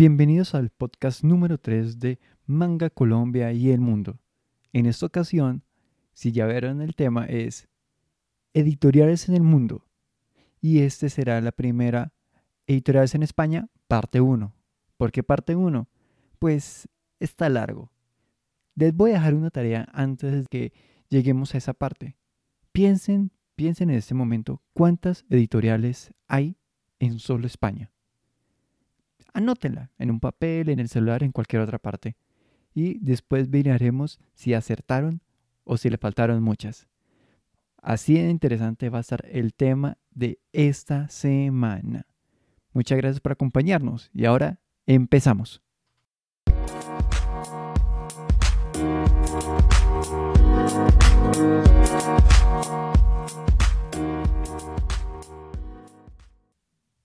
Bienvenidos al podcast número 3 de Manga Colombia y el Mundo. En esta ocasión, si ya vieron el tema, es Editoriales en el Mundo. Y este será la primera Editoriales en España, parte 1. ¿Por qué parte 1? Pues está largo. Les voy a dejar una tarea antes de que lleguemos a esa parte. Piensen, piensen en este momento cuántas editoriales hay en solo España. Anótenla en un papel, en el celular, en cualquier otra parte. Y después miraremos si acertaron o si le faltaron muchas. Así de interesante va a estar el tema de esta semana. Muchas gracias por acompañarnos y ahora empezamos.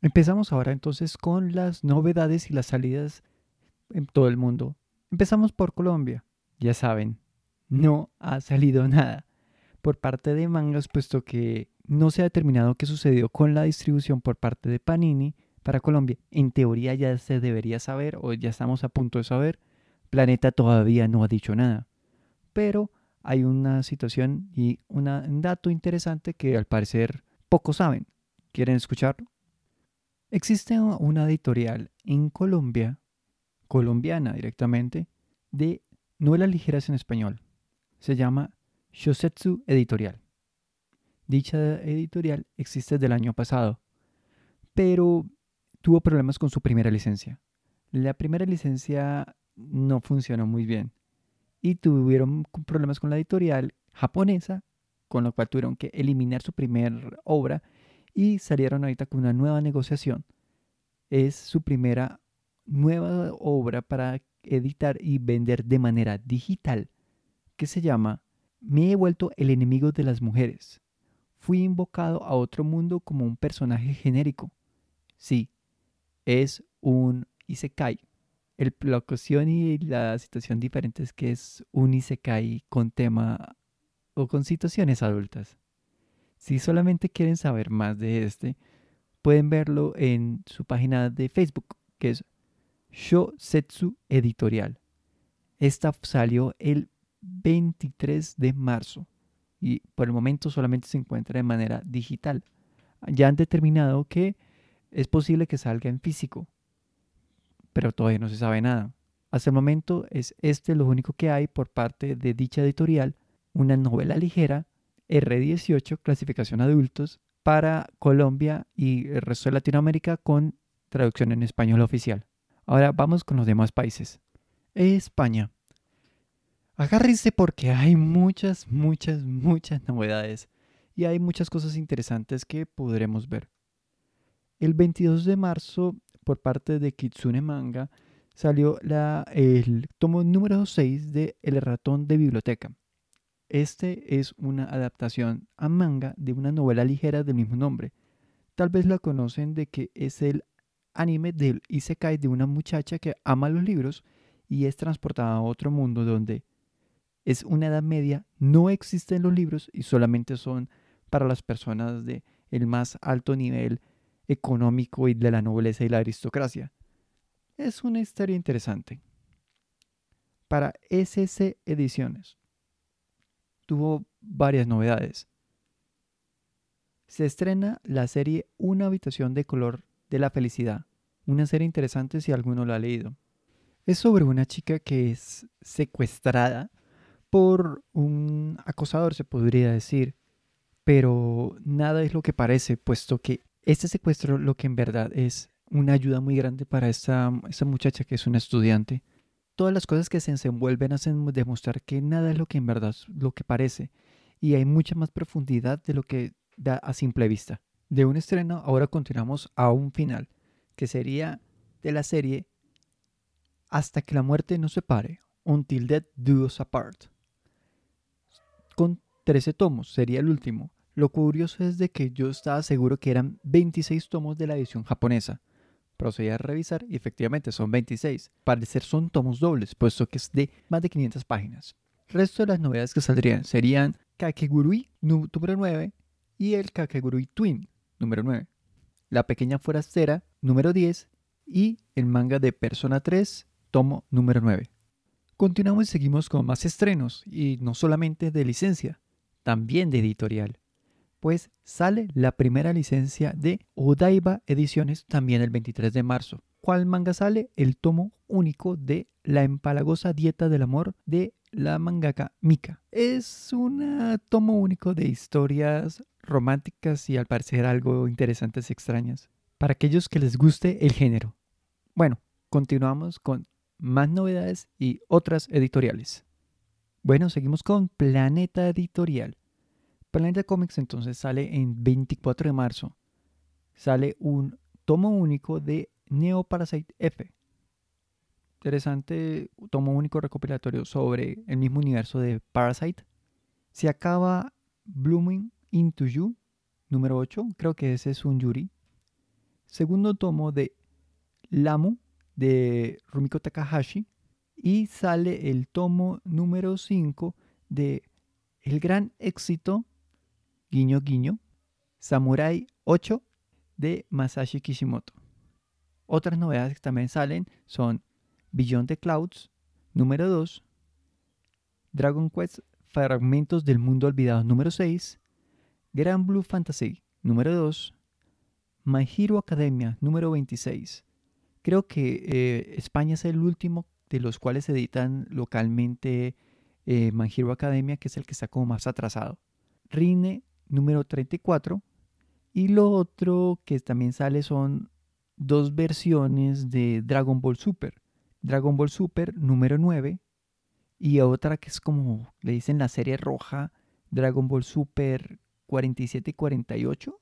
Empezamos ahora entonces con las novedades y las salidas en todo el mundo. Empezamos por Colombia. Ya saben, no ha salido nada por parte de mangas, puesto que no se ha determinado qué sucedió con la distribución por parte de Panini para Colombia. En teoría ya se debería saber o ya estamos a punto de saber. Planeta todavía no ha dicho nada. Pero hay una situación y un dato interesante que al parecer pocos saben. ¿Quieren escucharlo? Existe una editorial en Colombia, colombiana directamente, de novelas ligeras en español. Se llama Shosetsu Editorial. Dicha editorial existe desde el año pasado, pero tuvo problemas con su primera licencia. La primera licencia no funcionó muy bien y tuvieron problemas con la editorial japonesa, con lo cual tuvieron que eliminar su primera obra y salieron ahorita con una nueva negociación. Es su primera nueva obra para editar y vender de manera digital que se llama Me he vuelto el enemigo de las mujeres. Fui invocado a otro mundo como un personaje genérico. Sí, es un Isekai. El, la ocasión y la situación diferente es que es un Isekai con tema o con situaciones adultas. Si solamente quieren saber más de este, pueden verlo en su página de Facebook, que es Shosetsu Editorial. Esta salió el 23 de marzo y por el momento solamente se encuentra de manera digital. Ya han determinado que es posible que salga en físico, pero todavía no se sabe nada. Hasta el momento es este lo único que hay por parte de dicha editorial, una novela ligera R18, clasificación adultos, para Colombia y el resto de Latinoamérica con traducción en español oficial. Ahora vamos con los demás países. España. Agárrense porque hay muchas, muchas, muchas novedades y hay muchas cosas interesantes que podremos ver. El 22 de marzo, por parte de Kitsune Manga, salió el tomo número 6 de El ratón de biblioteca. Este es una adaptación a manga de una novela ligera del mismo nombre. Tal vez la conocen de que es el anime del Isekai de una muchacha que ama los libros y es transportada a otro mundo donde es una edad media, no existen los libros y solamente son para las personas de el más alto nivel económico y de la nobleza y la aristocracia. Es una historia interesante. Para SS Ediciones tuvo varias novedades. Se estrena la serie Una habitación de color de la felicidad, una serie interesante si alguno la ha leído. Es sobre una chica que es secuestrada por un acosador, se podría decir, pero nada es lo que parece, puesto que este secuestro lo que en verdad es una ayuda muy grande para esta, esta muchacha que es una estudiante todas las cosas que se desenvuelven hacen demostrar que nada es lo que en verdad lo que parece y hay mucha más profundidad de lo que da a simple vista. De un estreno ahora continuamos a un final, que sería de la serie Hasta que la muerte nos separe, Until Death Do Apart. Con 13 tomos, sería el último. Lo curioso es de que yo estaba seguro que eran 26 tomos de la edición japonesa Procedí a revisar y efectivamente son 26. Parecer son tomos dobles, puesto que es de más de 500 páginas. El resto de las novedades que saldrían serían Kakegurui número 9 y el Kakegurui Twin número 9. La pequeña forastera número 10 y el manga de Persona 3, tomo número 9. Continuamos y seguimos con más estrenos, y no solamente de licencia, también de editorial, pues sale la primera licencia de Odaiba Ediciones también el 23 de marzo. ¿Cuál manga sale? El tomo único de La empalagosa dieta del amor de la mangaka Mika. Es un tomo único de historias románticas y al parecer algo interesantes y extrañas para aquellos que les guste el género. Bueno, continuamos con más novedades y otras editoriales. Bueno, seguimos con Planeta Editorial. Planeta Comics entonces sale en 24 de marzo. Sale un tomo único de Neo Parasite F. Interesante tomo único recopilatorio sobre el mismo universo de Parasite. Se acaba Blooming Into You, número 8. Creo que ese es un Yuri. Segundo tomo de Lamu, de Rumiko Takahashi y sale el tomo número 5 de el gran éxito, guiño guiño, Samurai 8 de Masashi Kishimoto. Otras novedades que también salen son Beyond the Clouds, número 2, Dragon Quest Fragmentos del Mundo Olvidado, número 6, Grand Blue Fantasy, número 2, My Academia, número 26, Creo que eh, España es el último de los cuales se editan localmente eh, Academia, que es el que está como más atrasado. Rine número 34. Y lo otro que también sale son dos versiones de Dragon Ball Super. Dragon Ball Super número 9 y otra que es como le dicen la serie roja Dragon Ball Super 47 y 48.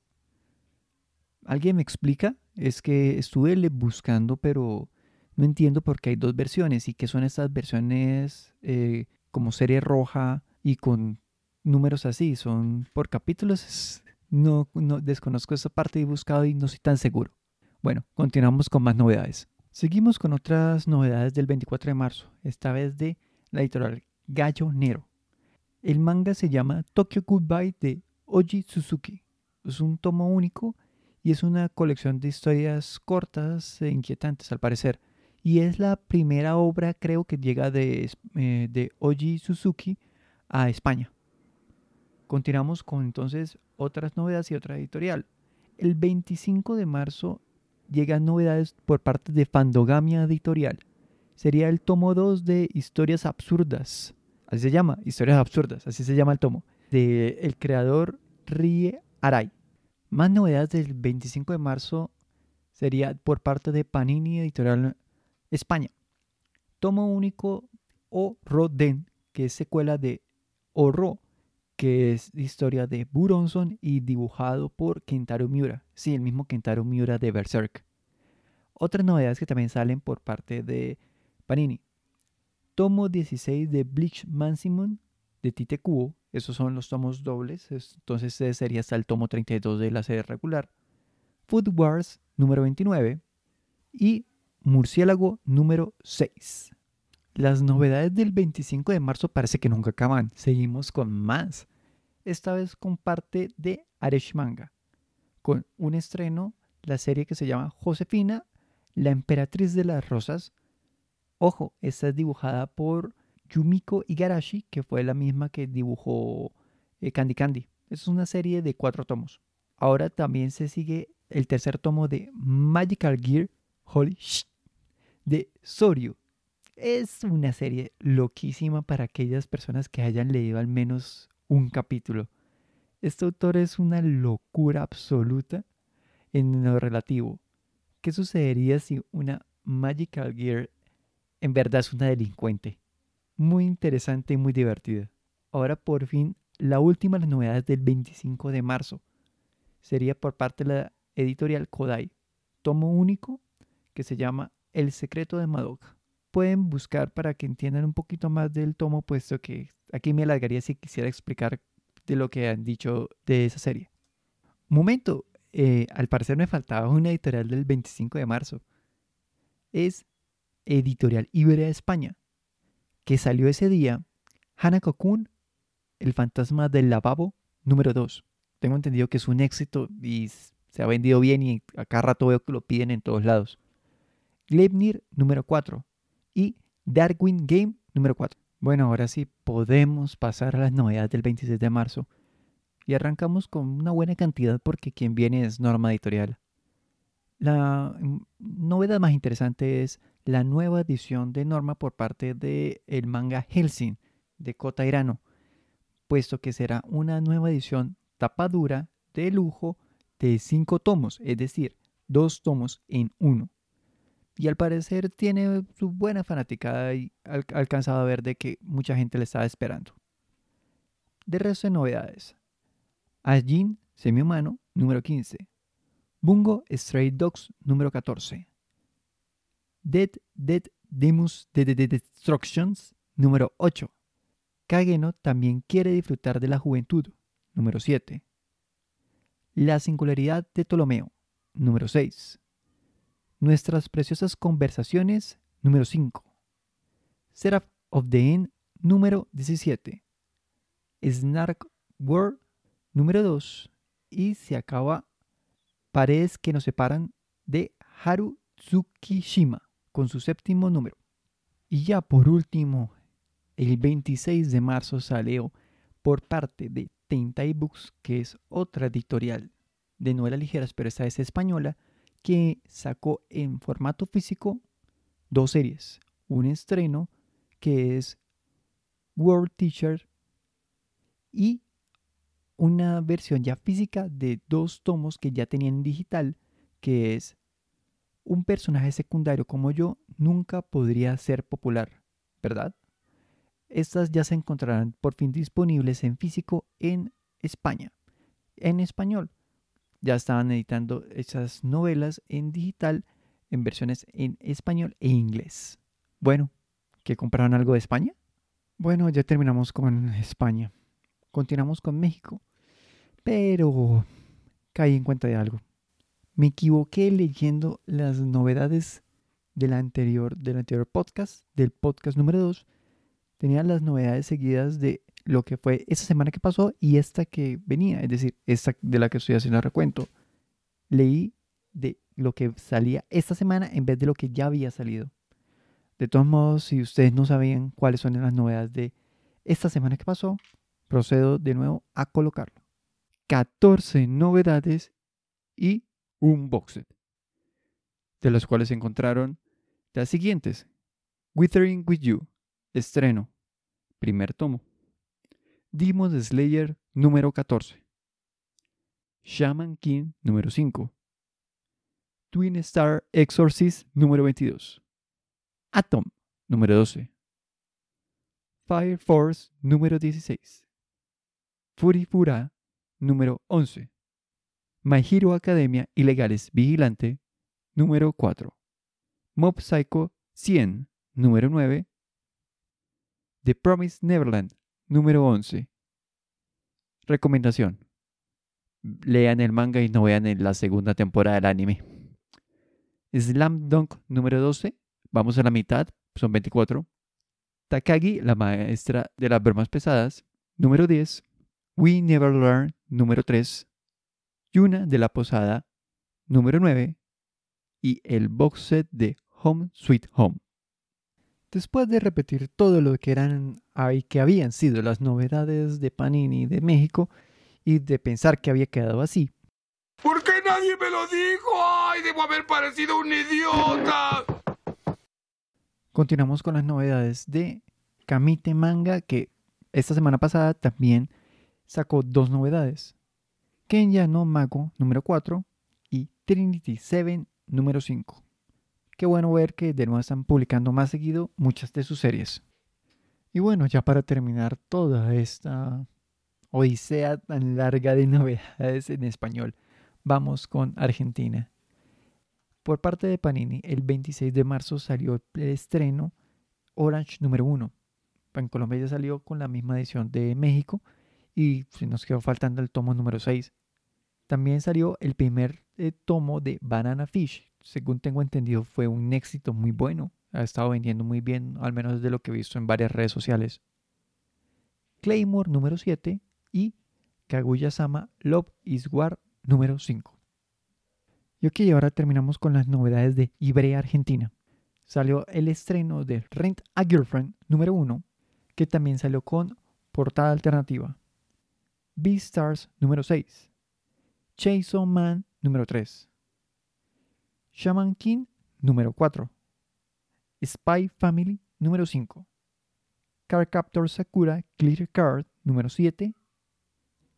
¿Alguien me explica? Es que estuve buscando, pero no entiendo por qué hay dos versiones y qué son estas versiones eh, como serie roja y con números así. Son por capítulos. No, no desconozco esa parte y he buscado y no estoy tan seguro. Bueno, continuamos con más novedades. Seguimos con otras novedades del 24 de marzo, esta vez de la editorial Gallo Nero. El manga se llama Tokyo Goodbye de Oji Suzuki. Es un tomo único y es una colección de historias cortas e inquietantes al parecer. Y es la primera obra creo que llega de, eh, de Oji Suzuki a España. Continuamos con entonces otras novedades y otra editorial. El 25 de marzo llegan novedades por parte de Fandogamia Editorial. Sería el tomo 2 de Historias Absurdas. Así se llama, Historias Absurdas, así se llama el tomo. De el creador Rie Arai. Más novedades del 25 de marzo sería por parte de Panini Editorial España. Tomo único O Roden, que es secuela de Oro, que es historia de Buronson y dibujado por Kentaro Miura. Sí, el mismo Kentaro Miura de Berserk. Otras novedades que también salen por parte de Panini. Tomo 16 de Bleach Mansimon de Tite Kubo, esos son los tomos dobles, entonces ese sería hasta el tomo 32 de la serie regular. Food Wars número 29 y Murciélago número 6. Las novedades del 25 de marzo parece que nunca acaban. Seguimos con más. Esta vez con parte de Aresh Manga. Con un estreno, la serie que se llama Josefina, la emperatriz de las rosas. Ojo, esta es dibujada por Yumiko Igarashi, que fue la misma que dibujó eh, Candy Candy. Es una serie de cuatro tomos. Ahora también se sigue el tercer tomo de Magical Gear Holy Shit de Soryu. Es una serie loquísima para aquellas personas que hayan leído al menos un capítulo. Este autor es una locura absoluta en lo relativo. ¿Qué sucedería si una Magical Gear en verdad es una delincuente? muy interesante y muy divertida. Ahora por fin, la última de las novedades del 25 de marzo sería por parte de la editorial Kodai, tomo único que se llama El secreto de Madoka. Pueden buscar para que entiendan un poquito más del tomo, puesto que aquí me alargaría si quisiera explicar de lo que han dicho de esa serie. Momento, eh, al parecer me faltaba una editorial del 25 de marzo. Es Editorial Iberia España que salió ese día, Hanako-kun, El fantasma del lavabo, número 2. Tengo entendido que es un éxito y se ha vendido bien y acá rato veo que lo piden en todos lados. Gleipnir número 4 y Darwin Game número 4. Bueno, ahora sí podemos pasar a las novedades del 26 de marzo y arrancamos con una buena cantidad porque quien viene es Norma Editorial. La novedad más interesante es la nueva edición de Norma por parte del el manga Helsing de Kota Irano, puesto que será una nueva edición tapadura de lujo de 5 tomos, es decir, dos tomos en uno. Y al parecer tiene su buena fanaticada y alcanzado a ver de que mucha gente le estaba esperando. De resto de novedades. Ajin, semi-humano, número 15. Bungo Stray Dogs, número 14. Dead Dead Demus de Destructions, número 8. Kageno también quiere disfrutar de la juventud, número 7. La singularidad de Ptolomeo, número 6. Nuestras preciosas conversaciones, número 5. Seraph of the End, número 17. Snark World, número 2. Y se acaba Paredes que nos separan de Haru Tsukishima, con su séptimo número. Y ya por último, el 26 de marzo salió por parte de Tinta Books, que es otra editorial de novelas ligeras, pero esta es española, que sacó en formato físico dos series. Un estreno que es World Teacher y una versión ya física de dos tomos que ya tenían en digital, que es un personaje secundario como yo nunca podría ser popular, ¿verdad? Estas ya se encontrarán por fin disponibles en físico en España, en español ya estaban editando esas novelas en digital en versiones en español e inglés. Bueno, ¿que compraron algo de España? Bueno, ya terminamos con España. Continuamos con México. Pero caí en cuenta de algo. Me equivoqué leyendo las novedades del anterior, del anterior podcast, del podcast número 2. Tenía las novedades seguidas de lo que fue esa semana que pasó y esta que venía, es decir, esta de la que estoy haciendo el recuento. Leí de lo que salía esta semana en vez de lo que ya había salido. De todos modos, si ustedes no sabían cuáles son las novedades de esta semana que pasó, procedo de nuevo a colocarlo. 14 novedades y un box set, de las cuales se encontraron las siguientes. Withering With You, estreno, primer tomo. Demon Slayer número 14. Shaman King número 5. Twin Star Exorcist número 22. Atom número 12. Fire Force número 16. Furifura número 11. My Hero Academia Ilegales Vigilante número 4. Mob Psycho 100 número 9. The Promised Neverland Número 11. Recomendación. Lean el manga y no vean en la segunda temporada del anime. Slam Dunk número 12. Vamos a la mitad. Son 24. Takagi, la maestra de las bromas pesadas. Número 10. We Never Learn. Número 3. Yuna de la Posada. Número 9. Y el box set de Home Sweet Home. Después de repetir todo lo que eran y que habían sido las novedades de Panini de México y de pensar que había quedado así. ¿Por qué nadie me lo dijo? ¡Ay, debo haber parecido un idiota! Continuamos con las novedades de Kamite Manga que esta semana pasada también sacó dos novedades. Kenya no Mago número 4 y Trinity 7 número 5. Qué bueno ver que de nuevo están publicando más seguido muchas de sus series. Y bueno, ya para terminar toda esta odisea tan larga de novedades en español, vamos con Argentina. Por parte de Panini, el 26 de marzo salió el estreno Orange número 1. En Colombia ya salió con la misma edición de México y nos quedó faltando el tomo número 6. También salió el primer eh, tomo de Banana Fish, según tengo entendido, fue un éxito muy bueno. Ha estado vendiendo muy bien, al menos de lo que he visto en varias redes sociales. Claymore número 7 y Kaguya-sama Love is War número 5. Y ok, ahora terminamos con las novedades de Ibrea Argentina. salió el estreno de Rent a Girlfriend número 1, que también salió con portada alternativa. Beastars número 6. Chainsaw Man número 3. Shaman King número 4. Spy Family número 5. Card Captor Sakura Clear Card número 7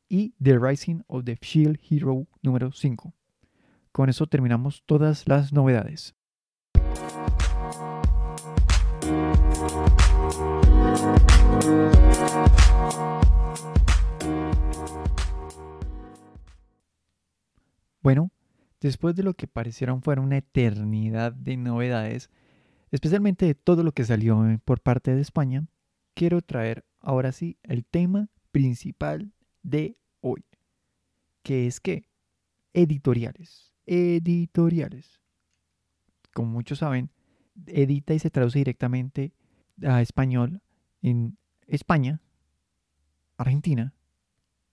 y The Rising of the Shield Hero número 5. Con eso terminamos todas las novedades. Bueno, después de lo que parecieron fuera una eternidad de novedades, especialmente de todo lo que salió eh, por parte de España, quiero traer ahora sí el tema principal de hoy, que es que editoriales, editoriales. Como muchos saben, edita y se traduce directamente a español en España, Argentina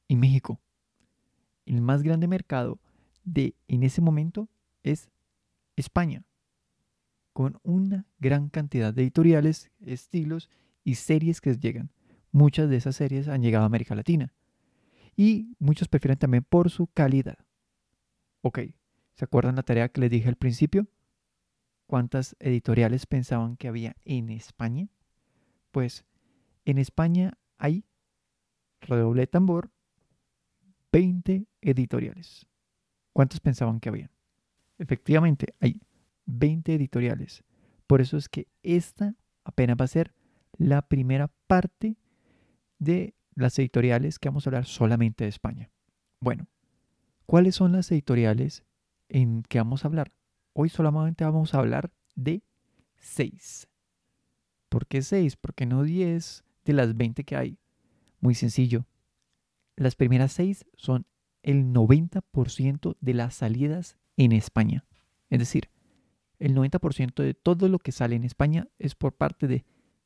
y México. El más grande mercado de en ese momento es España, con una gran cantidad de editoriales, estilos y series que llegan. Muchas de esas series han llegado a América Latina y muchos prefieren también por su calidad. Ok, ¿se acuerdan la tarea que les dije al principio? ¿Cuántas editoriales pensaban que había en España? Pues en España hay, redoble tambor, 20 editoriales. ¿Cuántos pensaban que había? Efectivamente, hay 20 editoriales. Por eso es que esta apenas va a ser la primera parte de las editoriales que vamos a hablar solamente de España. Bueno, ¿cuáles son las editoriales en que vamos a hablar? Hoy solamente vamos a hablar de 6. ¿Por qué 6? ¿Por qué no 10 de las 20 que hay? Muy sencillo. Las primeras 6 son el 90% de las salidas en España. Es decir, el 90% de todo lo que sale en España es por parte de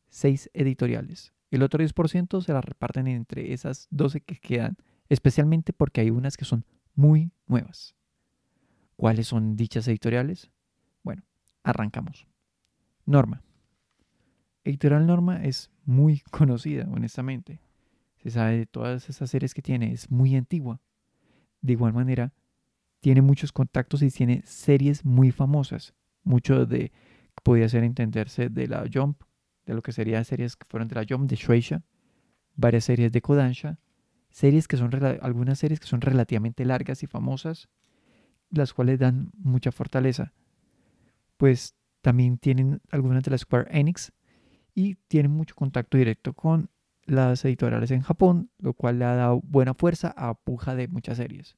seis editoriales. El otro 10% se la reparten entre esas 12 que quedan, especialmente porque hay unas que son muy nuevas. ¿Cuáles son dichas editoriales? Bueno, arrancamos. Norma. Editorial Norma es muy conocida, honestamente. Se sabe de todas esas series que tiene, es muy antigua de igual manera, tiene muchos contactos y tiene series muy famosas. Mucho de, podría ser entenderse de la Jump, de lo que serían series que fueron de la Jump, de Shueisha, varias series de Kodansha, series que son, algunas series que son relativamente largas y famosas, las cuales dan mucha fortaleza. Pues también tienen algunas de las Square Enix y tienen mucho contacto directo con las editoriales en Japón, lo cual le ha dado buena fuerza a puja de muchas series.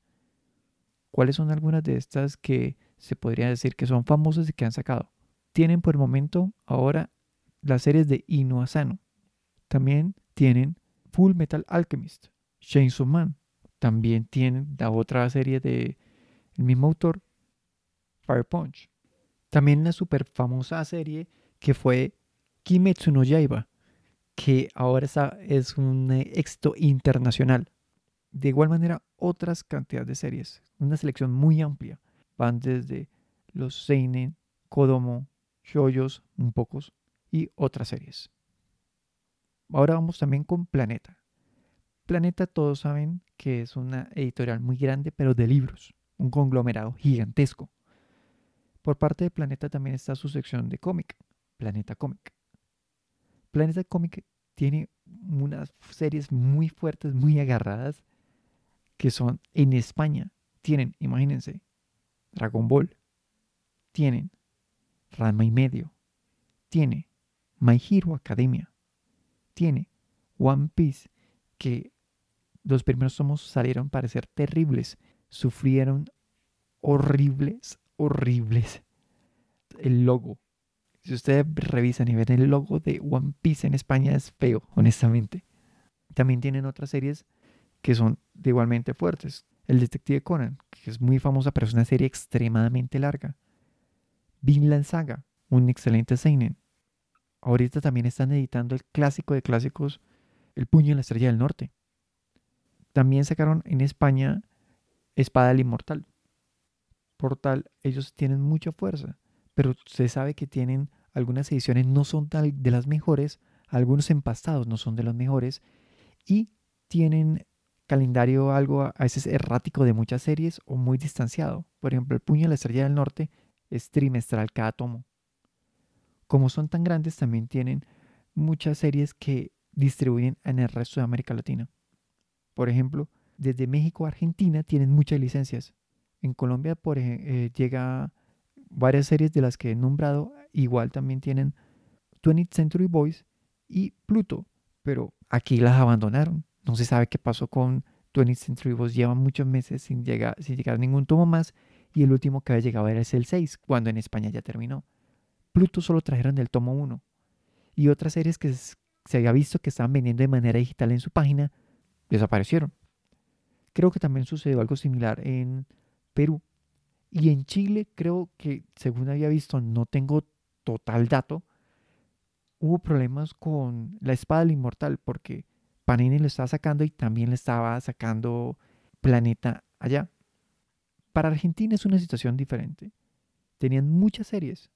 ¿Cuáles son algunas de estas que se podría decir que son famosas y que han sacado? Tienen por el momento ahora las series de Inu Asano. También tienen Full Metal Alchemist, Chainsaw Man. También tienen la otra serie de el mismo autor, Fire Punch. También la super famosa serie que fue Kimetsu no Yaiba, que ahora es un eh, éxito internacional. De igual manera, otras cantidades de series, una selección muy amplia. Van desde los Seinen, Kodomo, Shoyos, un pocos, y otras series. Ahora vamos también con Planeta. Planeta todos saben que es una editorial muy grande, pero de libros, un conglomerado gigantesco. Por parte de Planeta también está su sección de cómic, Planeta Cómic. Planeta Comic tiene unas series muy fuertes, muy agarradas, que son en España. Tienen, imagínense, Dragon Ball. Tienen Rama y medio. Tiene My Hero Academia. Tiene One Piece, que los primeros tomos salieron para ser terribles. Sufrieron horribles, horribles. El logo, si ustedes revisan y ven el logo de One Piece en España es feo, honestamente. También tienen otras series que son igualmente fuertes. El Detective Conan, que es muy famosa, pero es una serie extremadamente larga. Vinland Saga, un excelente seinen. Ahorita también están editando el clásico de clásicos, El puño y la estrella del norte. También sacaron en España Espada del Inmortal. Por tal, ellos tienen mucha fuerza, pero se sabe que tienen algunas ediciones no son de las mejores, algunos empastados no son de los mejores y tienen calendario algo a veces errático de muchas series o muy distanciado. Por ejemplo, El Puño de la Estrella del Norte es trimestral cada tomo. Como son tan grandes, también tienen muchas series que distribuyen en el resto de América Latina. Por ejemplo, desde México a Argentina tienen muchas licencias. En Colombia por, eh, llega varias series de las que he nombrado, igual también tienen 20th Century Boys y Pluto, pero aquí las abandonaron. No se sabe qué pasó con 20th Century Boys, llevan muchos meses sin llegar, sin llegar a ningún tomo más y el último que había llegado era el 6, cuando en España ya terminó. Pluto solo trajeron del tomo 1 y otras series que se había visto que estaban vendiendo de manera digital en su página desaparecieron. Creo que también sucedió algo similar en Perú. Y en Chile creo que, según había visto, no tengo total dato, hubo problemas con la espada del inmortal porque Panini lo estaba sacando y también le estaba sacando Planeta allá. Para Argentina es una situación diferente. Tenían muchas series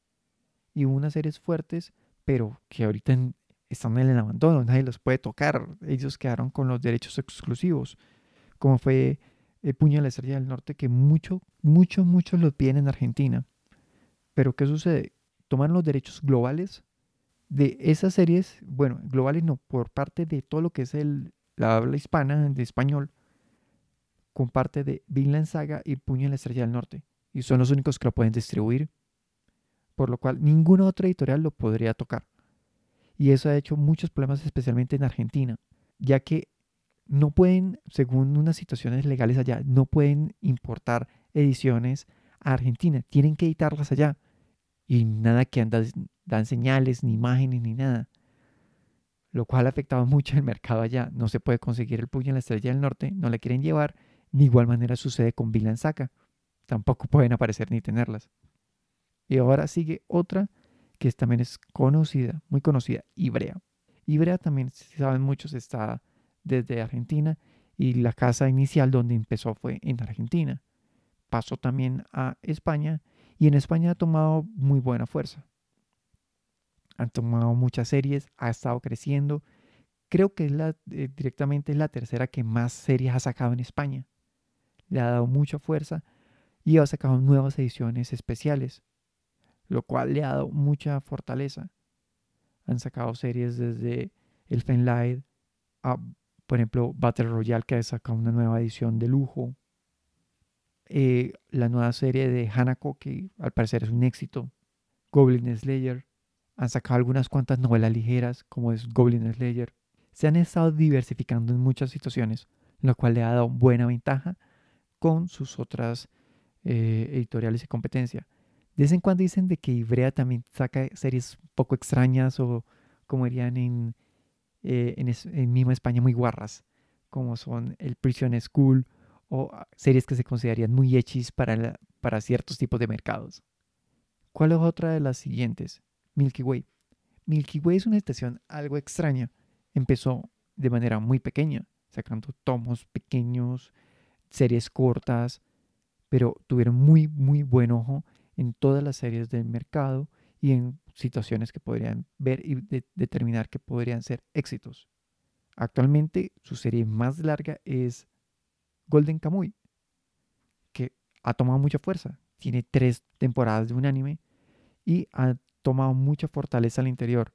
y unas series fuertes, pero que ahorita están en el abandono, nadie los puede tocar. Ellos quedaron con los derechos exclusivos, como fue el Puño de la Estrella del Norte, que muchos, muchos, muchos lo piden en Argentina. Pero ¿qué sucede? Toman los derechos globales de esas series, bueno, globales no, por parte de todo lo que es el, la habla hispana, de español, con parte de Vinland Saga y Puño de la Estrella del Norte. Y son los únicos que lo pueden distribuir. Por lo cual ninguna otra editorial lo podría tocar. Y eso ha hecho muchos problemas, especialmente en Argentina, ya que no pueden, según unas situaciones legales allá, no pueden importar ediciones a Argentina, tienen que editarlas allá. Y nada que andan, dan señales, ni imágenes, ni nada. Lo cual ha afectado mucho el mercado allá. No se puede conseguir el puño en la estrella del norte, no la quieren llevar. De igual manera sucede con Villain Saca. Tampoco pueden aparecer ni tenerlas. Y ahora sigue otra que también es conocida, muy conocida, Ibrea. Ibrea también, si saben muchos, está desde Argentina y la casa inicial donde empezó fue en Argentina. Pasó también a España y en España ha tomado muy buena fuerza. Han tomado muchas series, ha estado creciendo. Creo que es la, eh, directamente es la tercera que más series ha sacado en España. Le ha dado mucha fuerza y ha sacado nuevas ediciones especiales, lo cual le ha dado mucha fortaleza. Han sacado series desde el Fenlight a por ejemplo, Battle Royale que ha sacado una nueva edición de lujo. Eh, la nueva serie de Hanako, que al parecer es un éxito. Goblin Slayer. Han sacado algunas cuantas novelas ligeras, como es Goblin Slayer. Se han estado diversificando en muchas situaciones, lo cual le ha dado buena ventaja con sus otras eh, editoriales y competencia. De vez en cuando dicen de que Ibrea también saca series un poco extrañas o como dirían en eh, en, en, misma España muy guarras, como son el Prison School o series que se considerarían muy hechis para, para ciertos tipos de mercados. ¿Cuál es otra de las siguientes? Milky Way. Milky Way es una estación algo extraña. Empezó de manera muy pequeña, sacando tomos pequeños, series cortas, pero tuvieron muy, muy buen ojo en todas las series del mercado y en situaciones que podrían ver y determinar que podrían ser éxitos. Actualmente su serie más larga es Golden Kamuy, que ha tomado mucha fuerza. Tiene tres temporadas de un anime y ha tomado mucha fortaleza al interior.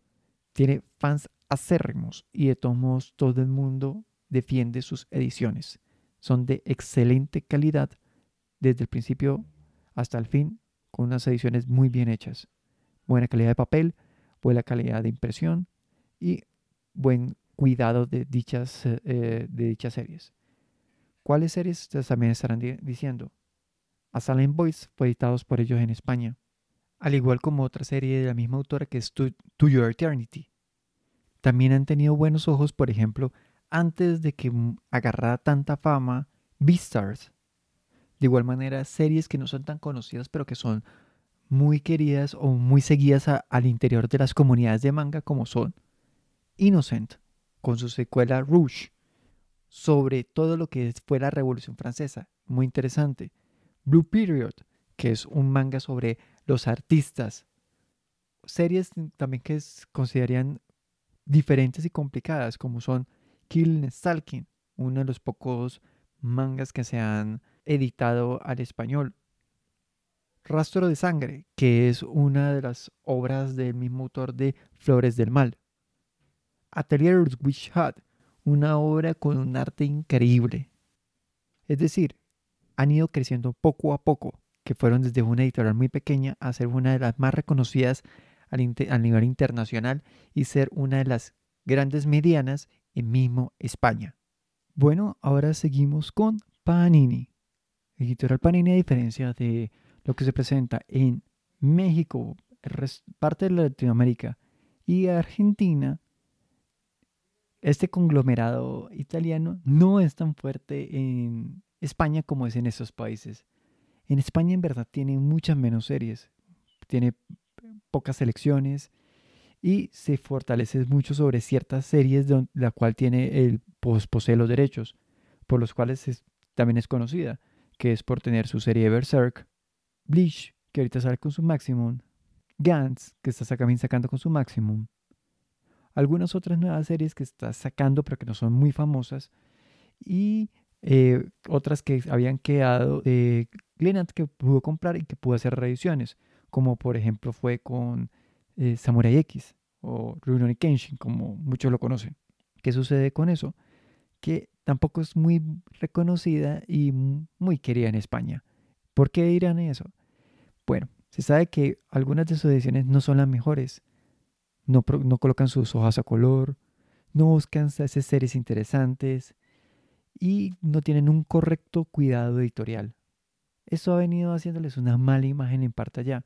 Tiene fans acérrimos y de todos modos todo el mundo defiende sus ediciones. Son de excelente calidad desde el principio hasta el fin, con unas ediciones muy bien hechas buena calidad de papel, buena calidad de impresión y buen cuidado de dichas, eh, de dichas series. ¿Cuáles series ustedes también estarán diciendo? A Silent Boys fue editados por ellos en España, al igual como otra serie de la misma autora que es To, to Your Eternity. También han tenido buenos ojos, por ejemplo, antes de que agarrara tanta fama Beastars. De igual manera, series que no son tan conocidas, pero que son muy queridas o muy seguidas al interior de las comunidades de manga como son Innocent, con su secuela Rouge, sobre todo lo que fue la Revolución Francesa, muy interesante. Blue Period, que es un manga sobre los artistas, series también que es- considerarían diferentes y complicadas, como son Killing Stalking, uno de los pocos mangas que se han editado al español. Rastro de Sangre, que es una de las obras del mismo autor de Flores del Mal. Atelier Witch Hat, una obra con un arte increíble. Es decir, han ido creciendo poco a poco, que fueron desde una editorial muy pequeña a ser una de las más reconocidas al inte- a nivel internacional y ser una de las grandes medianas en mismo España. Bueno, ahora seguimos con Panini. Editorial Panini, a diferencia de lo que se presenta en México, parte de Latinoamérica y Argentina, este conglomerado italiano no es tan fuerte en España como es en esos países. En España en verdad tiene muchas menos series, tiene pocas selecciones y se fortalece mucho sobre ciertas series de la cual tiene el pues, posee los derechos, por los cuales es- también es conocida, que es por tener su serie Berserk, Bleach, que ahorita sale con su Maximum, Gantz, que está también sacando con su Maximum, algunas otras nuevas series que está sacando pero que no son muy famosas y eh, otras que habían quedado de Glenat que pudo comprar y que pudo hacer reediciones, como por ejemplo fue con eh, Samurai X o Rurouni Kenshin, como muchos lo conocen. ¿Qué sucede con eso? Que tampoco es muy reconocida y muy querida en España. ¿Por qué dirán eso? Bueno, se sabe que algunas de sus ediciones no son las mejores. No, colocan sus hojas a color, no buscan hacer series interesantes y no tienen un correcto cuidado editorial. Eso ha venido haciéndoles una mala imagen en parte allá.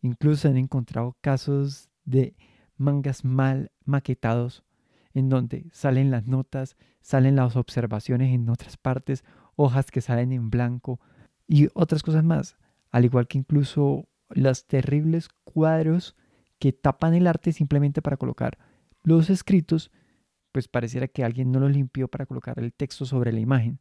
Incluso han encontrado casos de mangas mal maquetados en donde salen las notas, salen las observaciones en otras partes, hojas que salen en blanco y otras cosas más. Al igual que incluso los terribles cuadros que tapan el arte simplemente para colocar los escritos, pues pareciera que alguien no los limpió para colocar el texto sobre la imagen.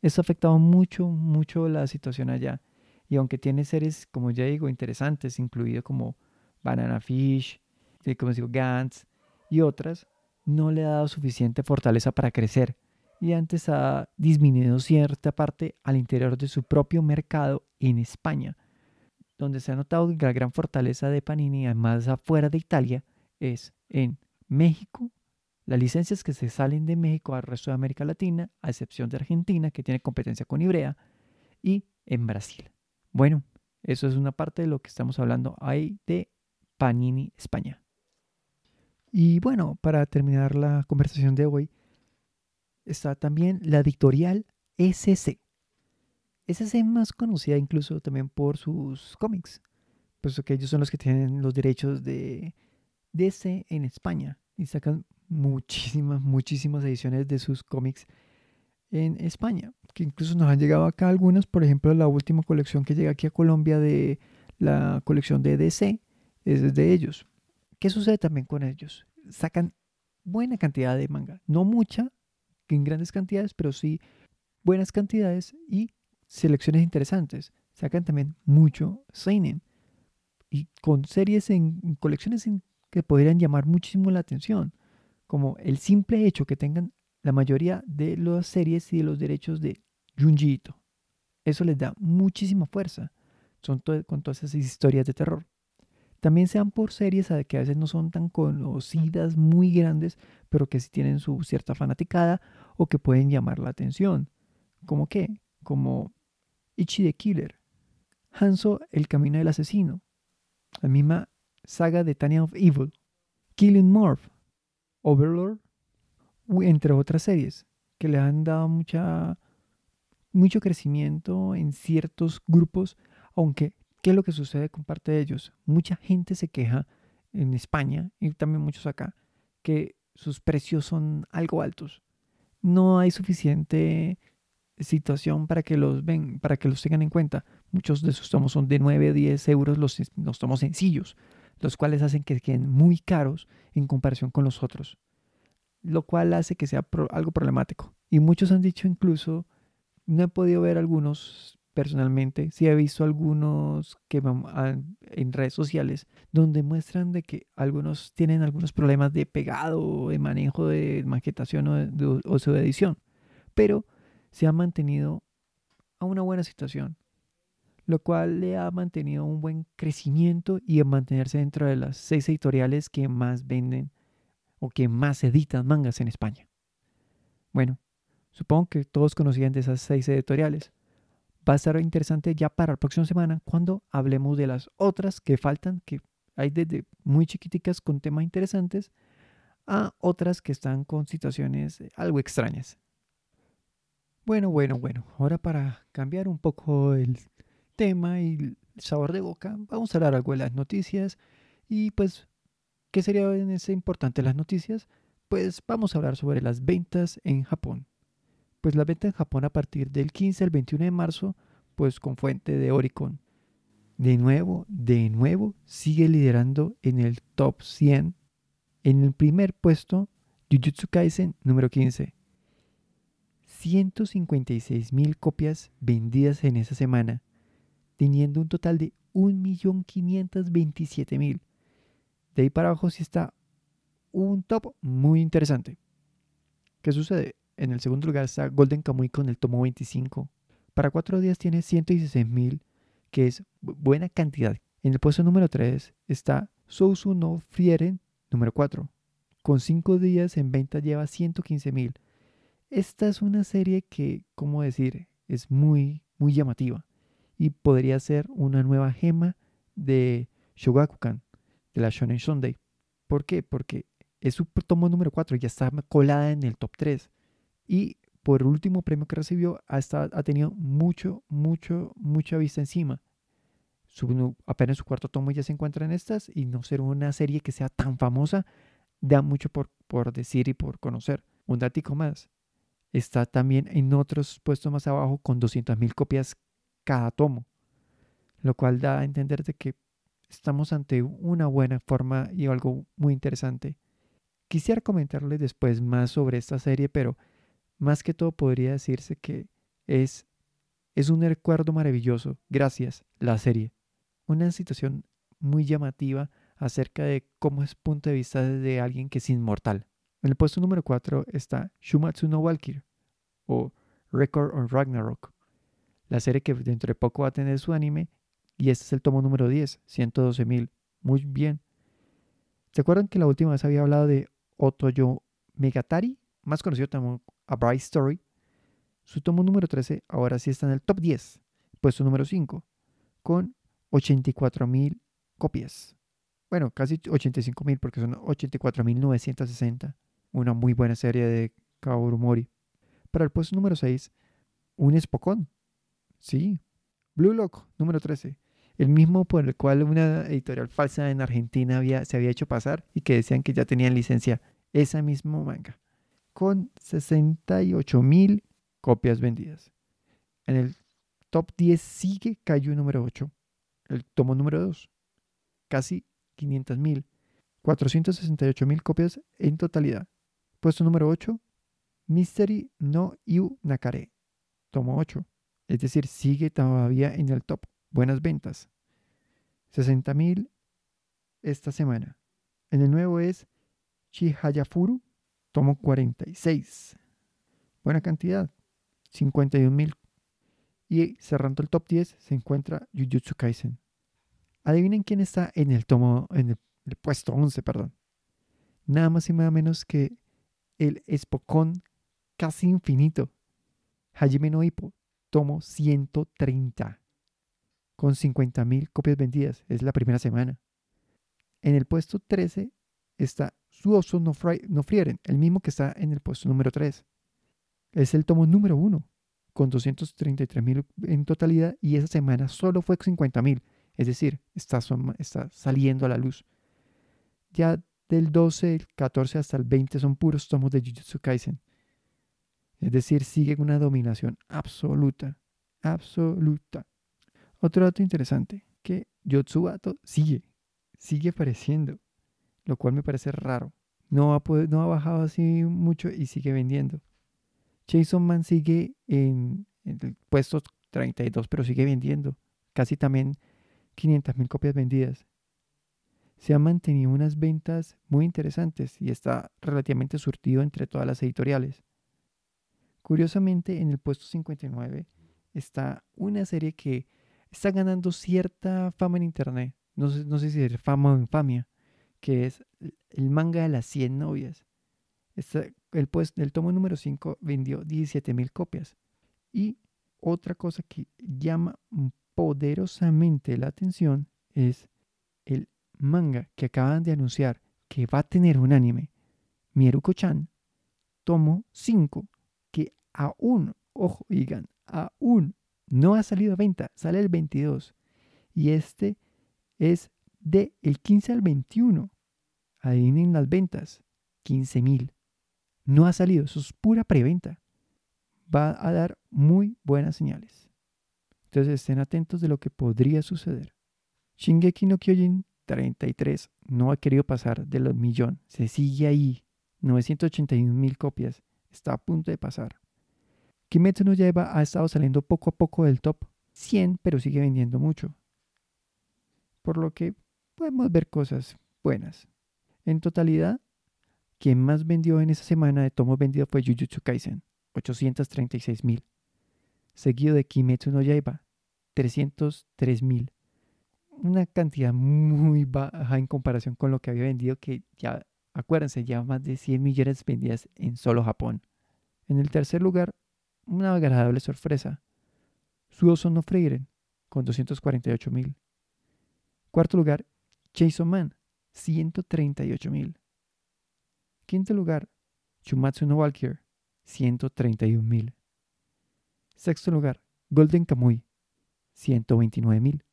Eso ha afectado mucho, mucho la situación allá. Y aunque tiene series, como ya digo, interesantes, incluido como Banana Fish, eh, como digo, Gantz y otras, no le ha dado suficiente fortaleza para crecer. Y antes ha disminuido cierta parte al interior de su propio mercado en España, donde se ha notado que la gran fortaleza de Panini, además afuera de Italia, es en México, las licencias que se salen de México al resto de América Latina, a excepción de Argentina, que tiene competencia con Ibrea, y en Brasil. Bueno, eso es una parte de lo que estamos hablando ahí de Panini España. Y bueno, para terminar la conversación de hoy, está también la editorial SC. SC es más conocida incluso también por sus cómics, puesto que ellos son los que tienen los derechos de DC en España y sacan muchísimas, muchísimas ediciones de sus cómics en España, que incluso nos han llegado acá algunas, por ejemplo, la última colección que llega aquí a Colombia de la colección de DC es de ellos. ¿Qué sucede también con ellos? Sacan buena cantidad de manga, no mucha, en grandes cantidades, pero sí buenas cantidades y selecciones interesantes. Sacan también mucho seinen y con series en, colecciones que podrían llamar muchísimo la atención, como el simple hecho que tengan la mayoría de las series y de los derechos de Junji Ito. Eso les da muchísima fuerza. Son to- con todas esas historias de terror. También sean por series que a veces no son tan conocidas, muy grandes, pero que sí tienen su cierta fanaticada o que pueden llamar la atención. ¿Como qué? Como Ichi the Killer, Hanzo el Camino del Asesino, la misma saga de Tanya of Evil, Killing Morph, Overlord, entre otras series que le han dado mucha, mucho crecimiento en ciertos grupos, aunque, ¿qué es lo que sucede con parte de ellos? Mucha gente se queja en España y también muchos acá que sus precios son algo altos. No hay suficiente situación para que los ven, para que los tengan en cuenta. Muchos de esos tomos son de 9 10 euros los, los tomos sencillos, los cuales hacen que queden muy caros en comparación con los otros, lo cual hace que sea algo problemático. Y muchos han dicho incluso, no he podido ver algunos personalmente sí he visto algunos que en redes sociales donde muestran de que algunos tienen algunos problemas de pegado, de manejo de maquetación o de, de edición, pero se ha mantenido a una buena situación, lo cual le ha mantenido un buen crecimiento y a mantenerse dentro de las seis editoriales que más venden o que más editan mangas en España. Bueno, supongo que todos conocían de esas seis editoriales. Va a estar interesante ya para la próxima semana cuando hablemos de las otras que faltan, que hay desde muy chiquiticas con temas interesantes a otras que están con situaciones algo extrañas. Bueno, bueno, bueno. Ahora para cambiar un poco el tema y el sabor de boca, vamos a hablar algo de las noticias. Y pues, ¿qué sería en ese importante las noticias? Pues vamos a hablar sobre las ventas en Japón. Pues la venta en Japón a partir del 15 al 21 de marzo, pues con fuente de Oricon. De nuevo, de nuevo, sigue liderando en el top 100. En el primer puesto, Jujutsu Kaisen número 15 156 mil copias vendidas en esa semana, teniendo un total de 1.527.000. De ahí para abajo sí está un top muy interesante. ¿Qué sucede? En el segundo lugar está Golden Kamuy con el tomo 25. Para cuatro días tiene 116.000, que es buena cantidad. En el puesto número 3 está Sousu no Frieren número 4. Con cinco días en venta lleva 115.000 esta es una serie que, ¿cómo decir? Es muy, muy llamativa y podría ser una nueva gema de Shogakukan, de la Shonen Sunday. ¿Por qué? Porque es su tomo número 4, ya está colada en el top 3. Y por último premio que recibió, ha, ha tenido mucho, mucho, mucha vista encima. Su, apenas su cuarto tomo ya se encuentra en estas y no ser una serie que sea tan famosa da mucho por, por decir y por conocer. Un datico más, está también en otros puestos más abajo con 200.000 copias cada tomo, lo cual da a entender de que estamos ante una buena forma y algo muy interesante. Quisiera comentarles después más sobre esta serie, pero más que todo podría decirse que es, es un recuerdo maravilloso, gracias, la serie. Una situación muy llamativa acerca de cómo es punto de vista de alguien que es inmortal. En el puesto número 4 está Shumatsu no Valkyrie o Record on Ragnarok, la serie que dentro de poco va a tener su anime y este es el tomo número 10, 112.000. Muy bien. ¿Se acuerdan que la última vez había hablado de Otoyo Megatari, más conocido A Bright Story? Su tomo número 13 ahora sí está en el top 10, puesto número 5, con 84.000 copias bueno, casi 85 mil porque son 84.960. Una muy buena serie de Kaoru Mori. Para el puesto número 6, un Spokon. Sí. Blue Lock, número 13. El mismo por el cual una editorial falsa en Argentina había, se había hecho pasar y que decían que ya tenían licencia. Esa misma manga. Con 68 mil copias vendidas. En el top 10 sigue Kaiju número 8. El tomo número 2. Casi 500 mil, 468 mil copias en totalidad. Puesto número 8, Mystery no Yu Nakare, tomo 8. Es decir, sigue todavía en el top. Buenas ventas. 60 mil esta semana. En el nuevo es Chihayafuru, tomo 46. Buena cantidad. 51 mil. Y cerrando el top 10 se encuentra Jujutsu Kaisen. Adivinen quién está en el tomo, en el, puesto 11, perdón. Nada más y nada menos que el Espocón casi infinito. Hajime no Hippo, tomo 130, con 50.000 copias vendidas. Es la primera semana. En el puesto 13 está Suoso no, no Frieren, el mismo que está en el puesto número 3. Es el tomo número 1, con 233.000 en totalidad, y esa semana solo fue 50.000. Es decir, está, está saliendo a la luz. Ya del 12, el 14 hasta el 20 son puros tomos de Jujutsu Kaisen. Es decir, sigue una dominación absoluta. Absoluta. Otro dato interesante, que Yotsubato sigue, sigue apareciendo, lo cual me parece raro. No ha, no ha bajado así mucho y sigue vendiendo. Jason Man sigue en, en el puesto 32, pero sigue vendiendo. Casi también 500 mil copias vendidas. Se han mantenido unas ventas muy interesantes y está relativamente surtido entre todas las editoriales. Curiosamente, en el puesto 59 está una serie que está ganando cierta fama en internet. No sé, no sé si es fama o infamia, que es el manga de las 100 novias. el, pues, el tomo número 5 vendió 17 mil copias. Y otra cosa que llama poderosamente la atención es el manga que acaban de anunciar que va a tener un anime, Mieruko-chan, tomo 5, que aún, ojo, digan, aún no ha salido a venta, sale el 22. Y este es de el 15 al 21. Adivinen las ventas, 15 mil. No ha salido, eso es pura preventa. Va a dar muy buenas señales. Entonces estén atentos de lo que podría suceder. Shingeki no Kyojin 33 no ha querido pasar de los millón. Se sigue ahí. 981 mil copias. Está a punto de pasar. Kimetsu no Yaiba ha estado saliendo poco a poco del top 100, pero sigue vendiendo mucho. Por lo que podemos ver cosas buenas. En totalidad, quien más vendió en esa semana de tomos vendidos fue Jujutsu Kaisen, 836 mil. Seguido de Kimetsu no Yaiba, 303 mil. Una cantidad muy baja en comparación con lo que había vendido, que ya, acuérdense, ya más de 100 millones vendidas en solo Japón. En el tercer lugar, una agradable sorpresa. Su no Freiren, con 248 mil. Cuarto lugar, Jason Man, 138 mil. Quinto lugar, Chumatsu no Valkyrie, 131 mil. Sexto lugar, Golden Kamui, 129 mil.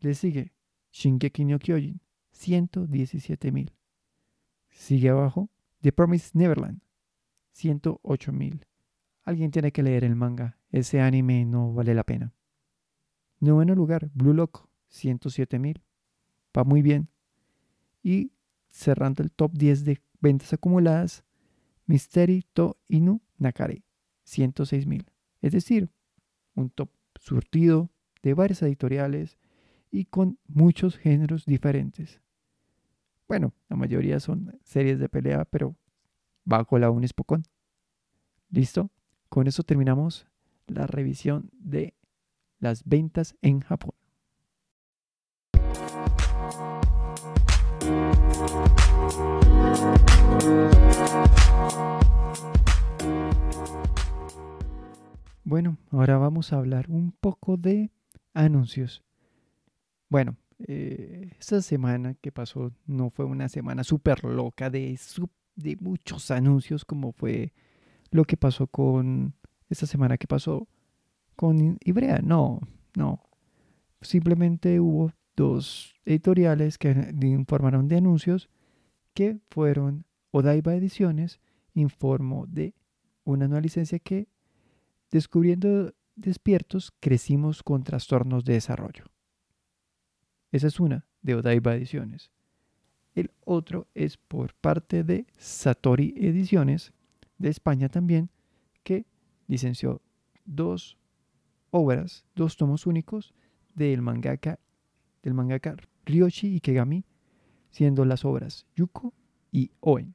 Le sigue Shingeki no Kyojin, 117 mil. Sigue abajo The Promised Neverland, 108 mil. Alguien tiene que leer el manga. Ese anime no vale la pena. Noveno lugar, Blue Lock, 107 mil. Va muy bien. Y cerrando el top 10 de ventas acumuladas, Mystery To Inu Nakare, 106 mil. Es decir, un top surtido de varias editoriales y con muchos géneros diferentes. Bueno, la mayoría son series de pelea, pero bajo la un espocón. ¿Listo? Con eso terminamos la revisión de las ventas en Japón. Bueno, ahora vamos a hablar un poco de anuncios. Bueno, eh, esta semana que pasó no fue una semana súper loca de, de muchos anuncios como fue lo que pasó con esta semana que pasó con Ibrea. No, no. Simplemente hubo dos editoriales que informaron de anuncios que fueron Odaiba Ediciones informó de una nueva licencia que descubriendo despiertos crecimos con trastornos de desarrollo. Esa es una de Odaiba Ediciones. El otro es por parte de Satori Ediciones de España también, que licenció dos obras, dos tomos únicos del mangaka, del mangaka Ryoshi Ikegami, siendo las obras Yuko y Oen.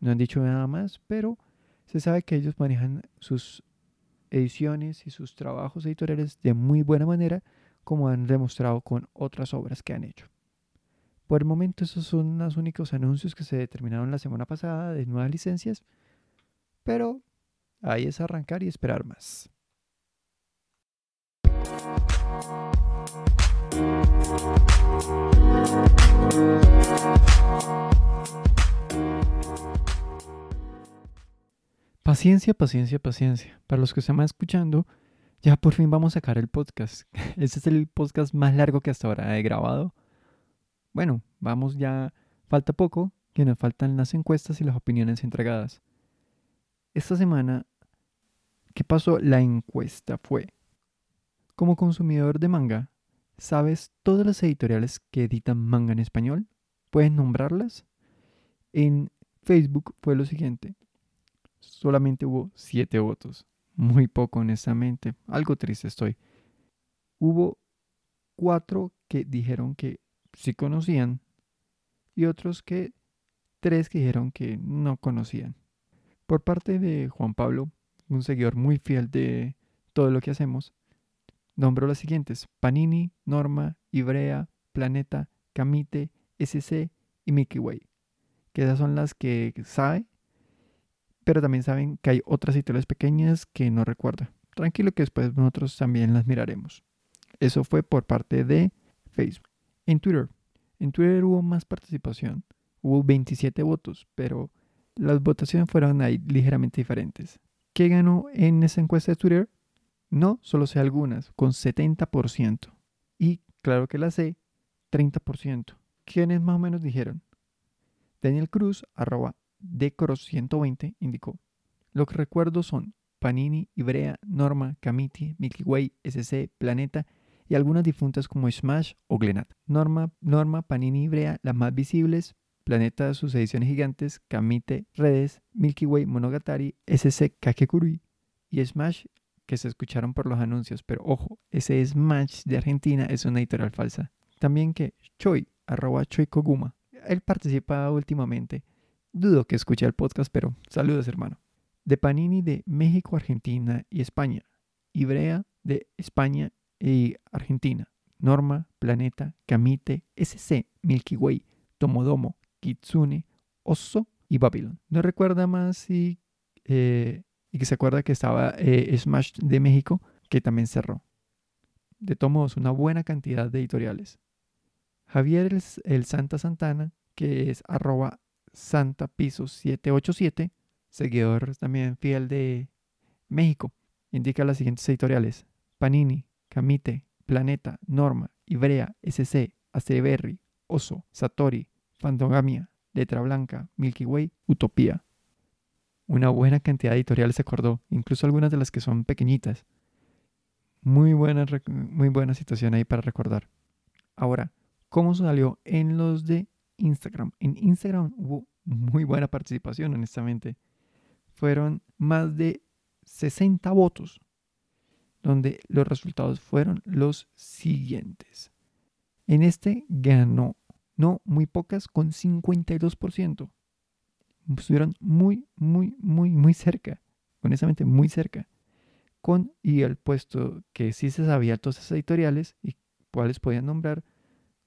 No han dicho nada más, pero se sabe que ellos manejan sus ediciones y sus trabajos editoriales de muy buena manera, como han demostrado con otras obras que han hecho. Por el momento, esos son los únicos anuncios que se determinaron la semana pasada de nuevas licencias. Pero ahí es arrancar y esperar más. Paciencia, paciencia, paciencia. Para los que se van escuchando, ya por fin vamos a sacar el podcast. Este es el podcast más largo que hasta ahora he grabado. Bueno, vamos ya, falta poco, que nos faltan las encuestas y las opiniones entregadas. Esta semana, ¿qué pasó? La encuesta fue, como consumidor de manga, ¿sabes todas las editoriales que editan manga en español? ¿Puedes nombrarlas? En Facebook fue lo siguiente. Solamente hubo siete votos. muy poco honestamente. Algo triste estoy. Hubo cuatro que dijeron que sí conocían y otros que tres que dijeron que no conocían. Por parte de Juan Pablo, un seguidor muy fiel de todo lo que hacemos, nombró las siguientes: Panini, Norma, Ibrea, Planeta, Camite, SC y Mickey Way. Que esas son las que sabe, pero también saben que hay otras editoriales pequeñas que no recuerda. Tranquilo que después nosotros también las miraremos. Eso fue por parte de Facebook. En Twitter, en Twitter hubo más participación. Hubo 27 votos, pero las votaciones fueron ligeramente diferentes. ¿Qué ganó en esa encuesta de Twitter? No, solo sé algunas, con 70%. Y claro que la sé, 30%. ¿Quiénes más o menos dijeron? Daniel Cruz, arroba Decros120, indicó. Lo que recuerdo son Panini, Ibrea, Norma, Camiti, Milky Way, SC, Planeta y algunas difuntas como Smash o Glenat. Norma, Norma, Panini, Ibrea, las más visibles, Planeta, sus ediciones gigantes, Kamite, Redes, Milky Way, Monogatari, SC, Kakekuri y Smash que se escucharon por los anuncios, pero ojo, ese Smash de Argentina es una editorial falsa. También que Choi, arroba Choi Koguma, él participa últimamente. Dudo que escuche el podcast, pero saludos hermano. De Panini de México, Argentina y España. Ibrea de España y Argentina. Norma, Planeta, Kamite, SC, Milky Way, Tomodomo, Kitsune, Oso y Babylon. No recuerda más y, eh, y que se acuerda que estaba eh, Smash de México, que también cerró. De todos modos, una buena cantidad de editoriales. Javier el, Santa Santana, que es arroba piso 787 seguidor también fiel de México, indica las siguientes editoriales. Panini, Camite, Planeta, Norma, Ibrea, SC, Aceberry, Oso, Satori, Fandogamia, Letra Blanca, Milky Way, Utopía. Una buena cantidad de editoriales se acordó, incluso algunas de las que son pequeñitas. Muy buena, muy buena situación ahí para recordar. Ahora, ¿cómo salió en los de Instagram? En Instagram hubo muy buena participación, honestamente. Fueron más de 60 votos, donde los resultados fueron los siguientes. En este ganó no muy pocas, con 52%. Estuvieron muy, muy, muy, muy cerca, honestamente muy cerca. Con, y el puesto que sí se sabía todas esas editoriales y cuáles podían nombrar,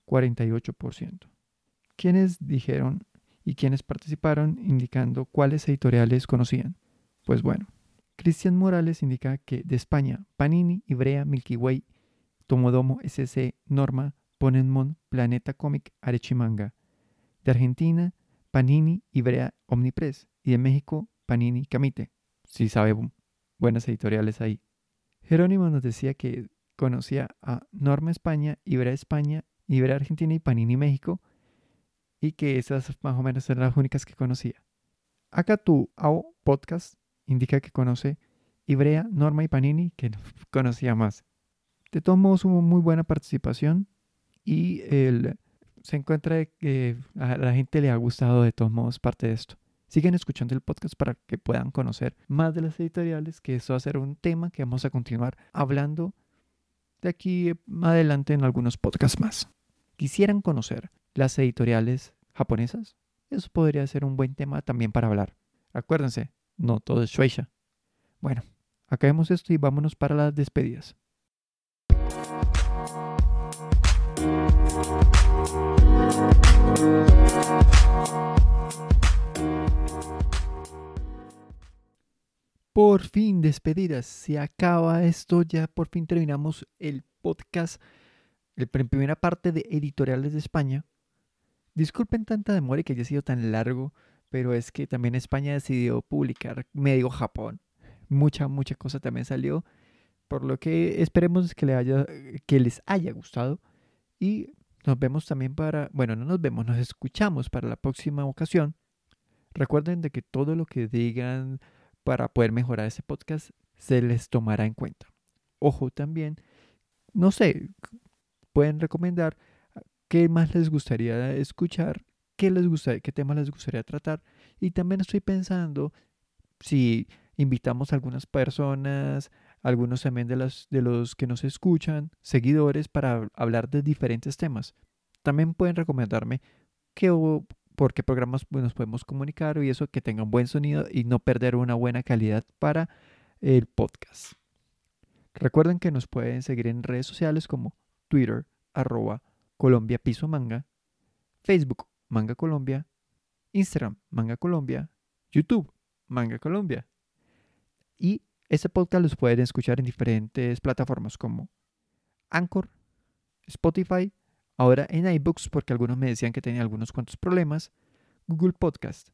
48%. ¿Quiénes dijeron y quiénes participaron indicando cuáles editoriales conocían? Pues bueno, Cristian Morales indica que de España, Panini, Ibrea, Milky Way, Tomodomo, SC, Norma, Ponenmon, Planeta Comic, Arechimanga. De Argentina, Panini, Ibrea, Omnipress. Y de México, Panini, Camite. Si sabe, buenas editoriales ahí. Jerónimo nos decía que conocía a Norma España, Ibrea España, Ibrea Argentina y Panini México. Y que esas más o menos eran las únicas que conocía. Acá tu AO Podcast indica que conoce Ibrea, Norma y Panini, que conocía más. De todos modos hubo muy buena participación y el, se encuentra que a la gente le ha gustado de todos modos parte de esto. Sigan escuchando el podcast para que puedan conocer más de las editoriales, que eso va a ser un tema que vamos a continuar hablando de aquí adelante en algunos podcasts más. ¿Quisieran conocer las editoriales japonesas? Eso podría ser un buen tema también para hablar. Acuérdense, no todo es Shueisha. Bueno, acabemos esto y vámonos para las despedidas. Por fin, despedidas. Se acaba esto, ya por fin terminamos el podcast, la primera parte de Editoriales de España. Disculpen tanta demora y que haya sido tan largo, pero es que también España decidió publicar medio Japón. Mucha, mucha cosa también salió, por lo que esperemos que, que les haya gustado. Y nos vemos también para, bueno, no nos vemos, nos escuchamos para la próxima ocasión. Recuerden de que todo lo que digan para poder mejorar ese podcast se les tomará en cuenta. Ojo también, no sé, pueden recomendar qué más les gustaría escuchar, qué les gustaría, qué tema les gustaría tratar. Y también estoy pensando si invitamos a algunas personas, algunos también de, de los que nos escuchan, seguidores, para hablar de diferentes temas. También pueden recomendarme qué por qué programas nos podemos comunicar y eso, que tengan buen sonido y no perder una buena calidad para el podcast. Recuerden que nos pueden seguir en redes sociales como Twitter, arroba Colombia Piso Manga, Facebook Manga Colombia, Instagram Manga Colombia, YouTube Manga Colombia. Y este podcast los pueden escuchar en diferentes plataformas como Anchor, Spotify, ahora en iBooks porque algunos me decían que tenía algunos cuantos problemas, Google Podcast.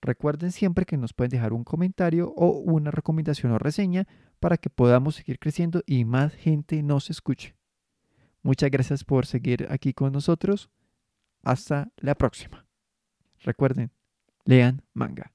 Recuerden siempre que nos pueden dejar un comentario o una recomendación o reseña para que podamos seguir creciendo y más gente nos escuche. Muchas gracias por seguir aquí con nosotros. Hasta la próxima. Recuerden, lean manga.